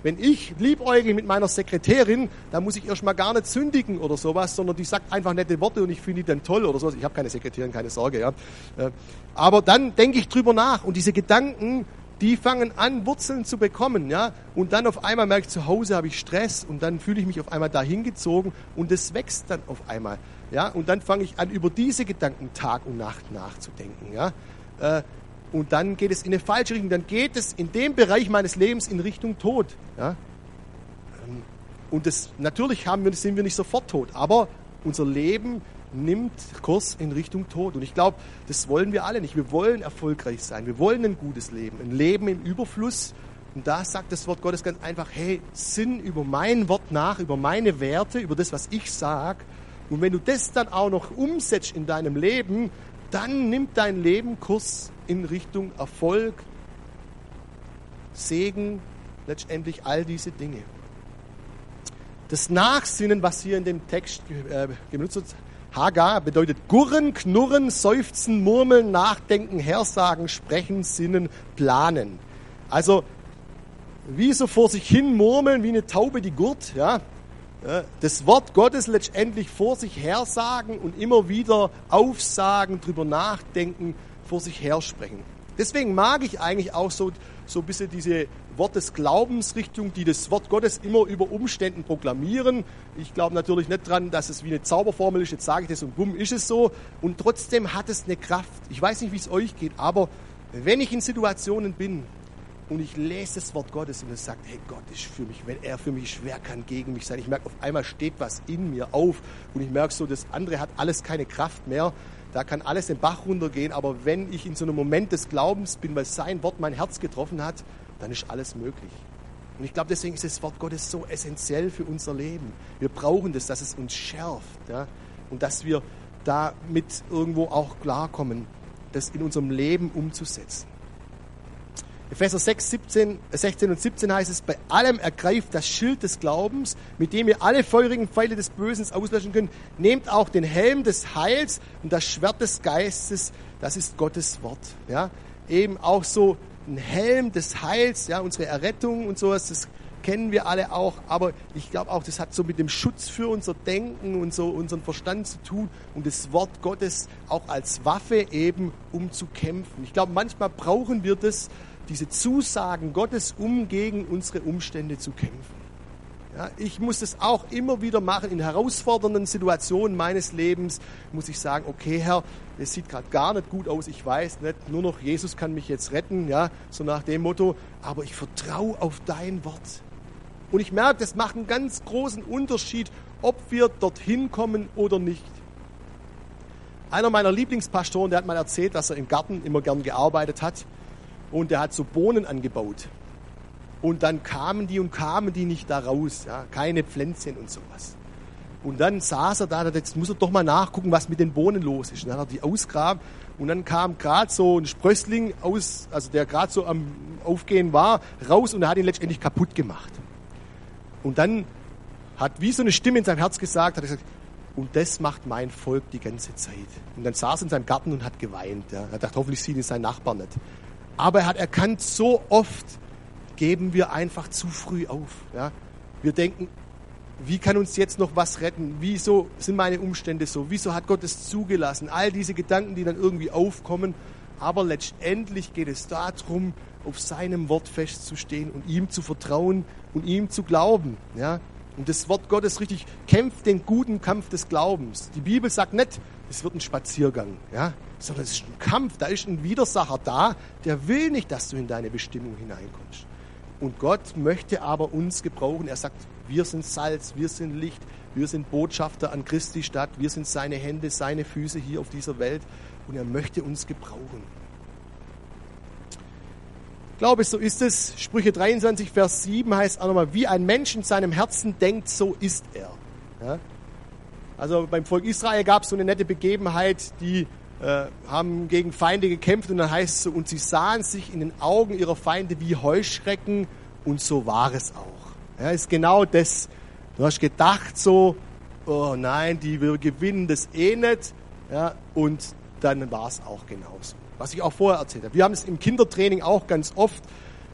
Wenn ich liebäugle mit meiner Sekretärin, dann muss ich erstmal gar nicht sündigen oder sowas, sondern die sagt einfach nette Worte und ich finde die dann toll oder sowas. Ich habe keine Sekretärin, keine Sorge. Ja. Äh, aber dann denke ich drüber nach und diese Gedanken, die fangen an, Wurzeln zu bekommen, ja. Und dann auf einmal merke ich, zu Hause habe ich Stress und dann fühle ich mich auf einmal dahin gezogen und es wächst dann auf einmal, ja. Und dann fange ich an, über diese Gedanken Tag und Nacht nachzudenken, ja. Äh, und dann geht es in eine falsche Richtung. Dann geht es in dem Bereich meines Lebens in Richtung Tod. Ja? Ähm, und das, natürlich haben wir, sind wir nicht sofort tot, aber unser Leben nimmt Kurs in Richtung Tod. Und ich glaube, das wollen wir alle nicht. Wir wollen erfolgreich sein. Wir wollen ein gutes Leben, ein Leben im Überfluss. Und da sagt das Wort Gottes ganz einfach, hey, sinn über mein Wort nach, über meine Werte, über das, was ich sage. Und wenn du das dann auch noch umsetzt in deinem Leben, dann nimmt dein Leben Kurs in Richtung Erfolg, Segen, letztendlich all diese Dinge. Das Nachsinnen, was hier in dem Text äh, genutzt wird, Hagar, bedeutet gurren, knurren, seufzen, murmeln, nachdenken, hersagen, sprechen, sinnen, planen. Also wie so vor sich hin murmeln, wie eine Taube, die gurt, ja, das Wort Gottes letztendlich vor sich hersagen und immer wieder aufsagen, drüber nachdenken, vor sich hersprechen. Deswegen mag ich eigentlich auch so, so ein bisschen diese Wort des Glaubensrichtung, die das Wort Gottes immer über Umständen proklamieren. Ich glaube natürlich nicht dran, dass es wie eine Zauberformel ist, jetzt sage ich das und bumm, ist es so. Und trotzdem hat es eine Kraft. Ich weiß nicht, wie es euch geht, aber wenn ich in Situationen bin, und ich lese das Wort Gottes und es sagt, hey, Gott ist für mich, wenn er für mich ist, wer kann gegen mich sein? Ich merke, auf einmal steht was in mir auf und ich merke so, das andere hat alles keine Kraft mehr. Da kann alles den Bach runtergehen, aber wenn ich in so einem Moment des Glaubens bin, weil sein Wort mein Herz getroffen hat, dann ist alles möglich. Und ich glaube, deswegen ist das Wort Gottes so essentiell für unser Leben. Wir brauchen das, dass es uns schärft ja? und dass wir damit irgendwo auch klarkommen, das in unserem Leben umzusetzen. Epheser 6, 17, 16 und 17 heißt es, bei allem ergreift das Schild des Glaubens, mit dem ihr alle feurigen Pfeile des Bösen auslöschen könnt. Nehmt auch den Helm des Heils und das Schwert des Geistes, das ist Gottes Wort. Ja? Eben auch so ein Helm des Heils, ja, unsere Errettung und sowas, das kennen wir alle auch, aber ich glaube auch, das hat so mit dem Schutz für unser Denken und so unseren Verstand zu tun und das Wort Gottes auch als Waffe eben, um zu kämpfen. Ich glaube, manchmal brauchen wir das, diese Zusagen Gottes, um gegen unsere Umstände zu kämpfen. Ja, ich muss das auch immer wieder machen in herausfordernden Situationen meines Lebens. Muss ich sagen, okay Herr, es sieht gerade gar nicht gut aus, ich weiß nicht, nur noch Jesus kann mich jetzt retten, ja, so nach dem Motto, aber ich vertraue auf dein Wort. Und ich merke, das macht einen ganz großen Unterschied, ob wir dorthin kommen oder nicht. Einer meiner Lieblingspastoren, der hat mal erzählt, dass er im Garten immer gern gearbeitet hat und der hat so Bohnen angebaut. Und dann kamen die und kamen die nicht da raus, ja, keine Pflänzchen und sowas. Und dann saß er da, jetzt muss er doch mal nachgucken, was mit den Bohnen los ist. Und dann hat er die ausgraben und dann kam gerade so ein Sprössling aus, also der gerade so am Aufgehen war, raus und er hat ihn letztendlich kaputt gemacht. Und dann hat wie so eine Stimme in seinem Herz gesagt, hat er gesagt, und das macht mein Volk die ganze Zeit. Und dann saß er in seinem Garten und hat geweint. Ja. Er dachte, hoffentlich sieht ihn sein Nachbar nicht. Aber er hat erkannt, so oft geben wir einfach zu früh auf. Ja? Wir denken, wie kann uns jetzt noch was retten? Wieso sind meine Umstände so? Wieso hat Gott es zugelassen? All diese Gedanken, die dann irgendwie aufkommen. Aber letztendlich geht es darum, auf seinem Wort festzustehen und ihm zu vertrauen und ihm zu glauben. Ja? Und das Wort Gottes richtig kämpft den guten Kampf des Glaubens. Die Bibel sagt nicht, es wird ein Spaziergang, ja? Sondern es ist ein Kampf. Da ist ein Widersacher da, der will nicht, dass du in deine Bestimmung hineinkommst. Und Gott möchte aber uns gebrauchen. Er sagt, wir sind Salz, wir sind Licht, wir sind Botschafter an Christi Stadt, wir sind seine Hände, seine Füße hier auf dieser Welt und er möchte uns gebrauchen. Ich glaube, so ist es. Sprüche 23, Vers 7 heißt auch nochmal, wie ein Mensch in seinem Herzen denkt, so ist er. Ja? Also beim Volk Israel gab es so eine nette Begebenheit, die äh, haben gegen Feinde gekämpft und dann heißt es so, und sie sahen sich in den Augen ihrer Feinde wie Heuschrecken und so war es auch. Ja, ist genau das. Du hast gedacht so, oh nein, die wir gewinnen das eh nicht. Ja, und dann war es auch genauso was ich auch vorher erzählt habe. Wir haben es im Kindertraining auch ganz oft.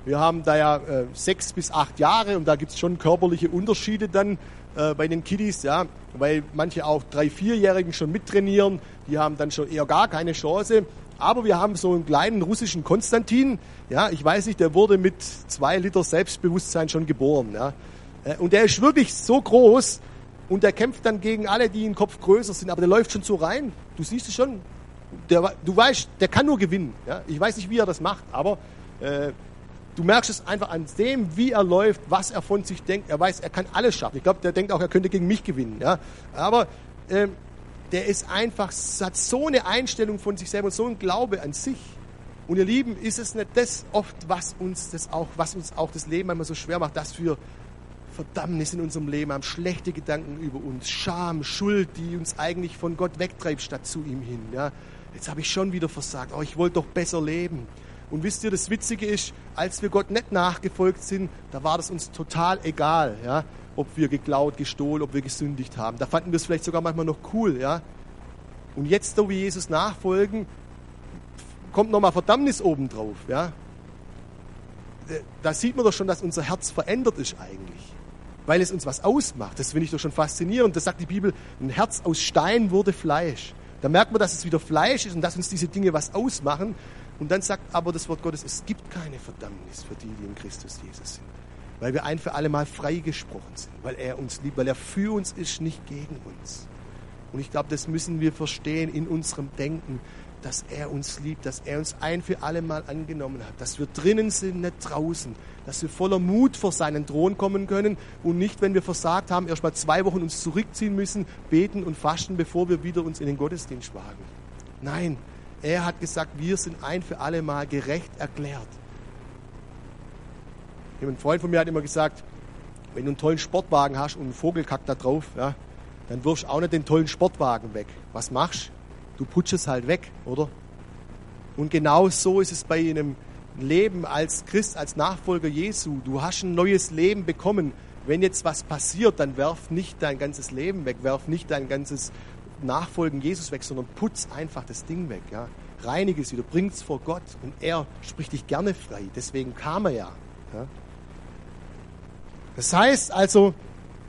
Wir haben da ja äh, sechs bis acht Jahre und da gibt es schon körperliche Unterschiede dann äh, bei den Kiddies, ja, weil manche auch drei, vierjährigen schon mittrainieren, die haben dann schon eher gar keine Chance. Aber wir haben so einen kleinen russischen Konstantin, ja, ich weiß nicht, der wurde mit zwei Liter Selbstbewusstsein schon geboren, ja. Äh, und der ist wirklich so groß und der kämpft dann gegen alle, die im Kopf größer sind, aber der läuft schon so rein. Du siehst es schon, der, du weißt, der kann nur gewinnen. Ja? Ich weiß nicht, wie er das macht, aber äh, du merkst es einfach an dem, wie er läuft, was er von sich denkt. Er weiß, er kann alles schaffen. Ich glaube, der denkt auch, er könnte gegen mich gewinnen. Ja? Aber äh, der ist einfach, hat so eine Einstellung von sich selber und so ein Glaube an sich. Und ihr Lieben, ist es nicht das oft, was uns das auch, was uns auch das Leben einmal so schwer macht, dass wir Verdammnis in unserem Leben haben, schlechte Gedanken über uns, Scham, Schuld, die uns eigentlich von Gott wegtreibt statt zu ihm hin. Ja? jetzt habe ich schon wieder versagt, oh, ich wollte doch besser leben. Und wisst ihr, das Witzige ist, als wir Gott nicht nachgefolgt sind, da war das uns total egal, ja, ob wir geklaut, gestohlen, ob wir gesündigt haben. Da fanden wir es vielleicht sogar manchmal noch cool, ja. Und jetzt, da wir Jesus nachfolgen, kommt nochmal Verdammnis obendrauf, ja. Da sieht man doch schon, dass unser Herz verändert ist eigentlich. Weil es uns was ausmacht. Das finde ich doch schon faszinierend. Das sagt die Bibel, ein Herz aus Stein wurde Fleisch. Da merkt man, dass es wieder Fleisch ist und dass uns diese Dinge was ausmachen. Und dann sagt aber das Wort Gottes, es gibt keine Verdammnis für die, die in Christus Jesus sind. Weil wir ein für alle Mal freigesprochen sind, weil er uns liebt, weil er für uns ist, nicht gegen uns. Und ich glaube, das müssen wir verstehen in unserem Denken, dass er uns liebt, dass er uns ein für alle Mal angenommen hat, dass wir drinnen sind, nicht draußen, dass wir voller Mut vor seinen Thron kommen können und nicht, wenn wir versagt haben, erst mal zwei Wochen uns zurückziehen müssen, beten und fasten, bevor wir wieder uns in den Gottesdienst wagen. Nein, er hat gesagt, wir sind ein für alle Mal gerecht erklärt. Ein Freund von mir hat immer gesagt, wenn du einen tollen Sportwagen hast und einen Vogelkack da drauf, ja, dann wirfst du auch nicht den tollen Sportwagen weg. Was machst du? du putschst es halt weg, oder? Und genau so ist es bei einem Leben als Christ, als Nachfolger Jesu. Du hast ein neues Leben bekommen. Wenn jetzt was passiert, dann werf nicht dein ganzes Leben weg, werf nicht dein ganzes Nachfolgen Jesus weg, sondern putz einfach das Ding weg. Ja? Reinige es wieder, bring es vor Gott und er spricht dich gerne frei. Deswegen kam er ja. ja? Das heißt also,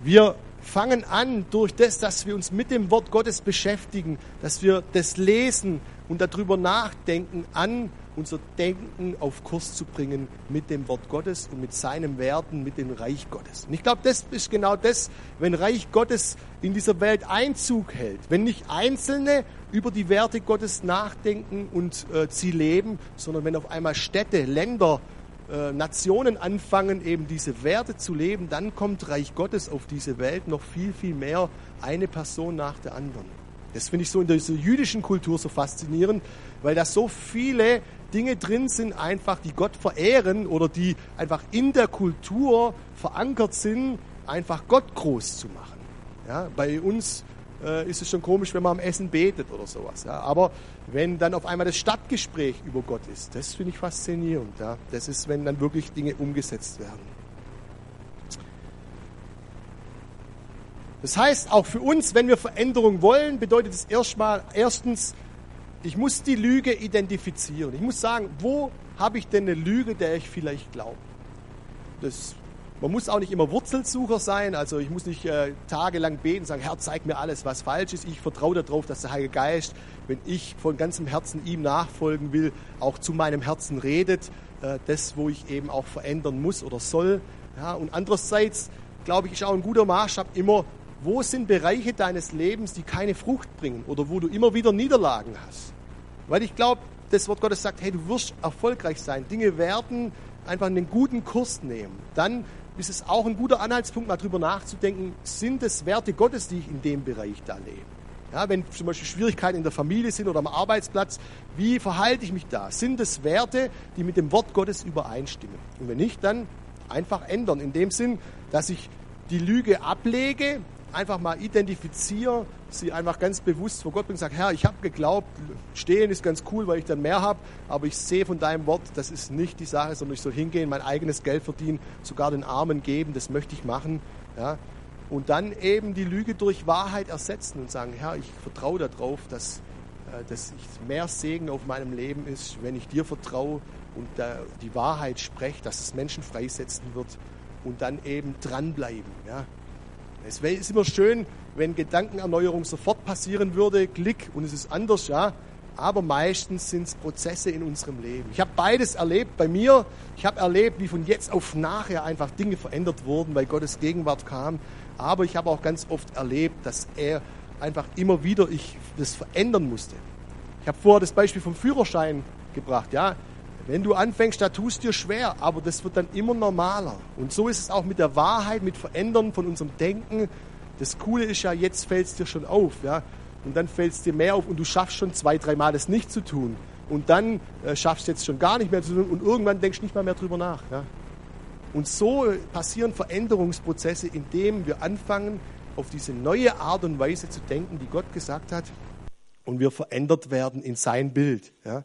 wir fangen an, durch das, dass wir uns mit dem Wort Gottes beschäftigen, dass wir das lesen und darüber nachdenken, an unser Denken auf Kurs zu bringen mit dem Wort Gottes und mit seinen Werten, mit dem Reich Gottes. Und ich glaube, das ist genau das, wenn Reich Gottes in dieser Welt Einzug hält, wenn nicht Einzelne über die Werte Gottes nachdenken und äh, sie leben, sondern wenn auf einmal Städte, Länder, äh, Nationen anfangen, eben diese Werte zu leben, dann kommt Reich Gottes auf diese Welt noch viel, viel mehr, eine Person nach der anderen. Das finde ich so in dieser jüdischen Kultur so faszinierend, weil da so viele Dinge drin sind, einfach, die Gott verehren oder die einfach in der Kultur verankert sind, einfach Gott groß zu machen. Ja, bei uns äh, ist es schon komisch, wenn man am Essen betet oder sowas. Ja. Aber wenn dann auf einmal das Stadtgespräch über Gott ist, das finde ich faszinierend. Ja. Das ist, wenn dann wirklich Dinge umgesetzt werden. Das heißt, auch für uns, wenn wir Veränderung wollen, bedeutet es erstmal, erstens, ich muss die Lüge identifizieren. Ich muss sagen, wo habe ich denn eine Lüge, der ich vielleicht glaube? Man muss auch nicht immer Wurzelsucher sein. Also ich muss nicht äh, tagelang beten und sagen, Herr, zeig mir alles, was falsch ist. Ich vertraue darauf, dass der Heilige Geist, wenn ich von ganzem Herzen ihm nachfolgen will, auch zu meinem Herzen redet. Äh, das, wo ich eben auch verändern muss oder soll. Ja, und andererseits, glaube ich, ist auch ein guter Maßstab immer, wo sind Bereiche deines Lebens, die keine Frucht bringen oder wo du immer wieder Niederlagen hast. Weil ich glaube, das Wort Gottes sagt, hey, du wirst erfolgreich sein. Dinge werden einfach einen guten Kurs nehmen, dann ist es auch ein guter Anhaltspunkt, mal drüber nachzudenken, sind es Werte Gottes, die ich in dem Bereich da lebe? Ja, wenn zum Beispiel Schwierigkeiten in der Familie sind oder am Arbeitsplatz, wie verhalte ich mich da? Sind es Werte, die mit dem Wort Gottes übereinstimmen? Und wenn nicht, dann einfach ändern. In dem Sinn, dass ich die Lüge ablege, einfach mal identifiziere, sie einfach ganz bewusst vor Gott bringe und sage, Herr, ich habe geglaubt, stehen ist ganz cool, weil ich dann mehr habe, aber ich sehe von deinem Wort, das ist nicht die Sache, sondern ich soll hingehen, mein eigenes Geld verdienen, sogar den Armen geben, das möchte ich machen. Ja und dann eben die Lüge durch Wahrheit ersetzen und sagen, Herr, ich vertraue darauf, dass, äh, dass mehr Segen auf meinem Leben ist, wenn ich dir vertraue und die Wahrheit spreche, dass es Menschen freisetzen wird und dann eben dranbleiben. Ja. Es ist immer schön, wenn Gedankenerneuerung sofort passieren würde, Klick und es ist anders, ja. Aber meistens sind es Prozesse in unserem Leben. Ich habe beides erlebt bei mir. Ich habe erlebt, wie von jetzt auf nachher einfach Dinge verändert wurden, weil Gottes Gegenwart kam. Aber ich habe auch ganz oft erlebt, dass er einfach immer wieder ich das verändern musste. Ich habe vorher das Beispiel vom Führerschein gebracht. Ja, wenn du anfängst, da tust dir schwer, aber das wird dann immer normaler. Und so ist es auch mit der Wahrheit, mit Verändern von unserem Denken. Das Coole ist ja, jetzt fällt es dir schon auf, ja, und dann fällt es dir mehr auf und du schaffst schon zwei, dreimal das nicht zu tun. Und dann äh, schaffst du jetzt schon gar nicht mehr zu tun und irgendwann denkst du nicht mal mehr drüber nach. Ja. Und so passieren Veränderungsprozesse, indem wir anfangen, auf diese neue Art und Weise zu denken, die Gott gesagt hat, und wir verändert werden in sein Bild. Ja.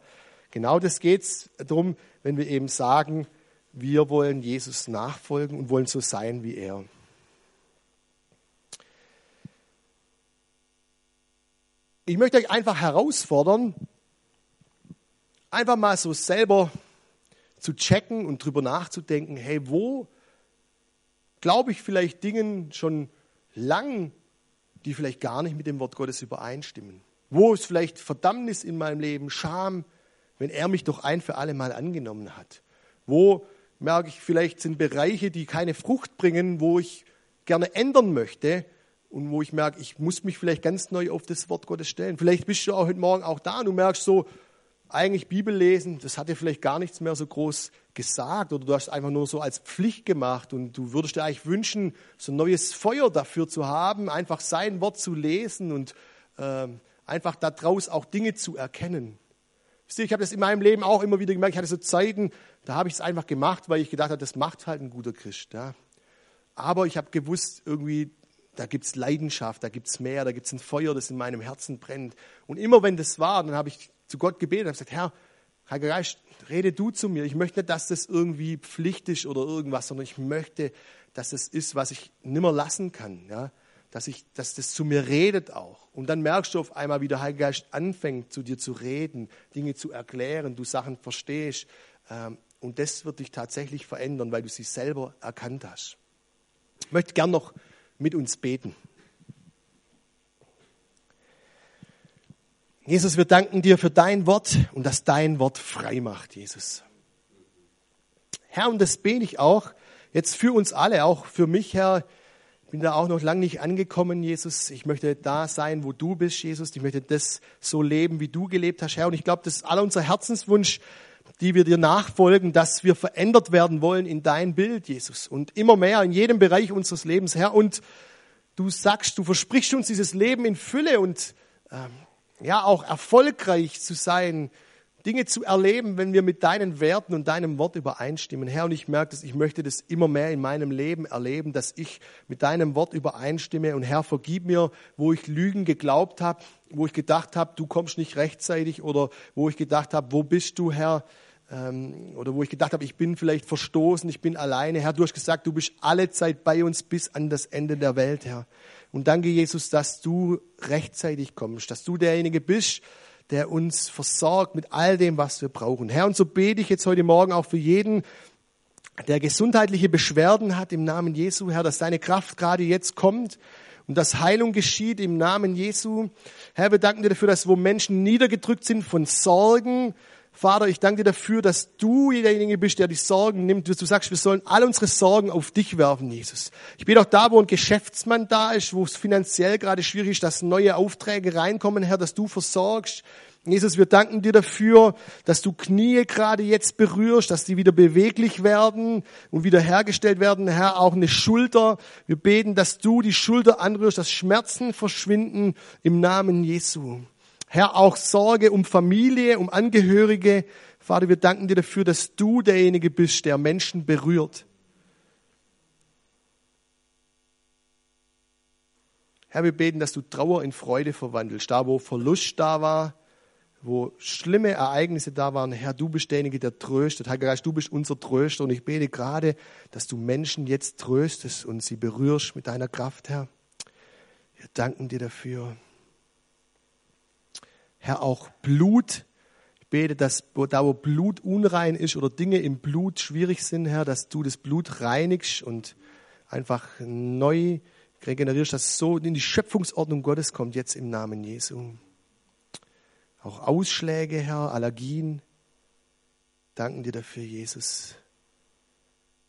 Genau das geht es darum, wenn wir eben sagen, wir wollen Jesus nachfolgen und wollen so sein wie er. Ich möchte euch einfach herausfordern, einfach mal so selber zu checken und drüber nachzudenken, hey, wo glaube ich vielleicht Dingen schon lang, die vielleicht gar nicht mit dem Wort Gottes übereinstimmen? Wo ist vielleicht Verdammnis in meinem Leben, Scham, wenn er mich doch ein für alle Mal angenommen hat? Wo merke ich, vielleicht sind Bereiche, die keine Frucht bringen, wo ich gerne ändern möchte und wo ich merke, ich muss mich vielleicht ganz neu auf das Wort Gottes stellen. Vielleicht bist du auch heute Morgen auch da und du merkst so, eigentlich Bibel lesen, das hat dir vielleicht gar nichts mehr so groß gesagt oder du hast einfach nur so als Pflicht gemacht und du würdest dir eigentlich wünschen, so ein neues Feuer dafür zu haben, einfach sein Wort zu lesen und äh, einfach daraus auch Dinge zu erkennen. Ich habe das in meinem Leben auch immer wieder gemerkt. Ich hatte so Zeiten, da habe ich es einfach gemacht, weil ich gedacht habe, das macht halt ein guter Christ. Ja. Aber ich habe gewusst, irgendwie, da gibt es Leidenschaft, da gibt es mehr, da gibt es ein Feuer, das in meinem Herzen brennt. Und immer wenn das war, dann habe ich zu Gott gebetet und gesagt, Herr, Heiliger Geist, rede du zu mir. Ich möchte nicht, dass das irgendwie Pflicht ist oder irgendwas, sondern ich möchte, dass das ist, was ich nimmer lassen kann. Ja? Dass, ich, dass das zu mir redet auch. Und dann merkst du auf einmal, wie der Heilige Geist anfängt, zu dir zu reden, Dinge zu erklären, du Sachen verstehst. Ähm, und das wird dich tatsächlich verändern, weil du sie selber erkannt hast. Ich möchte gern noch mit uns beten. Jesus, wir danken dir für dein Wort und dass dein Wort frei macht, Jesus. Herr, und das bete ich auch jetzt für uns alle, auch für mich, Herr. Bin da auch noch lange nicht angekommen, Jesus. Ich möchte da sein, wo du bist, Jesus. Ich möchte das so leben, wie du gelebt hast, Herr. Und ich glaube, das ist aller unser Herzenswunsch, die wir dir nachfolgen, dass wir verändert werden wollen in dein Bild, Jesus. Und immer mehr in jedem Bereich unseres Lebens, Herr. Und du sagst, du versprichst uns dieses Leben in Fülle und ähm, ja auch erfolgreich zu sein, Dinge zu erleben, wenn wir mit deinen Werten und deinem Wort übereinstimmen. Herr, und ich merke das, ich möchte das immer mehr in meinem Leben erleben, dass ich mit deinem Wort übereinstimme. Und Herr, vergib mir, wo ich Lügen geglaubt habe, wo ich gedacht habe, du kommst nicht rechtzeitig oder wo ich gedacht habe, wo bist du, Herr? Ähm, oder wo ich gedacht habe, ich bin vielleicht verstoßen, ich bin alleine. Herr, du hast gesagt, du bist alle Zeit bei uns bis an das Ende der Welt, Herr. Und danke, Jesus, dass du rechtzeitig kommst, dass du derjenige bist, der uns versorgt mit all dem, was wir brauchen. Herr, und so bete ich jetzt heute Morgen auch für jeden, der gesundheitliche Beschwerden hat im Namen Jesu, Herr, dass deine Kraft gerade jetzt kommt und dass Heilung geschieht im Namen Jesu. Herr, wir danken dir dafür, dass wo Menschen niedergedrückt sind von Sorgen, Vater, ich danke dir dafür, dass du derjenige bist, der die Sorgen nimmt. Du sagst, wir sollen alle unsere Sorgen auf dich werfen, Jesus. Ich bete auch da, wo ein Geschäftsmann da ist, wo es finanziell gerade schwierig ist, dass neue Aufträge reinkommen, Herr, dass du versorgst. Jesus, wir danken dir dafür, dass du Knie gerade jetzt berührst, dass die wieder beweglich werden und wieder hergestellt werden. Herr, auch eine Schulter. Wir beten, dass du die Schulter anrührst, dass Schmerzen verschwinden im Namen Jesu. Herr, auch Sorge um Familie, um Angehörige. Vater, wir danken dir dafür, dass du derjenige bist, der Menschen berührt. Herr, wir beten, dass du Trauer in Freude verwandelst. Da, wo Verlust da war, wo schlimme Ereignisse da waren, Herr, du bist derjenige, der tröstet. Heiliger Geist, du bist unser Tröster. Und ich bete gerade, dass du Menschen jetzt tröstest und sie berührst mit deiner Kraft, Herr. Wir danken dir dafür. Herr, auch Blut. Ich bete, dass da, wo Blut unrein ist oder Dinge im Blut schwierig sind, Herr, dass du das Blut reinigst und einfach neu regenerierst, dass es so in die Schöpfungsordnung Gottes kommt, jetzt im Namen Jesu. Auch Ausschläge, Herr, Allergien. Danken dir dafür, Jesus.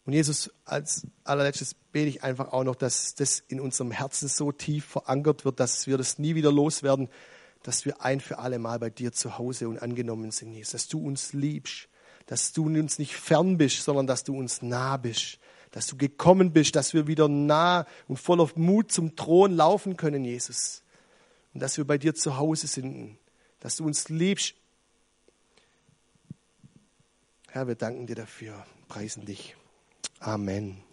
Und Jesus, als allerletztes bete ich einfach auch noch, dass das in unserem Herzen so tief verankert wird, dass wir das nie wieder loswerden, dass wir ein für alle Mal bei dir zu Hause und angenommen sind, Jesus. Dass du uns liebst, dass du uns nicht fern bist, sondern dass du uns nah bist, dass du gekommen bist, dass wir wieder nah und voller Mut zum Thron laufen können, Jesus. Und dass wir bei dir zu Hause sind, dass du uns liebst. Herr, wir danken dir dafür, preisen dich. Amen.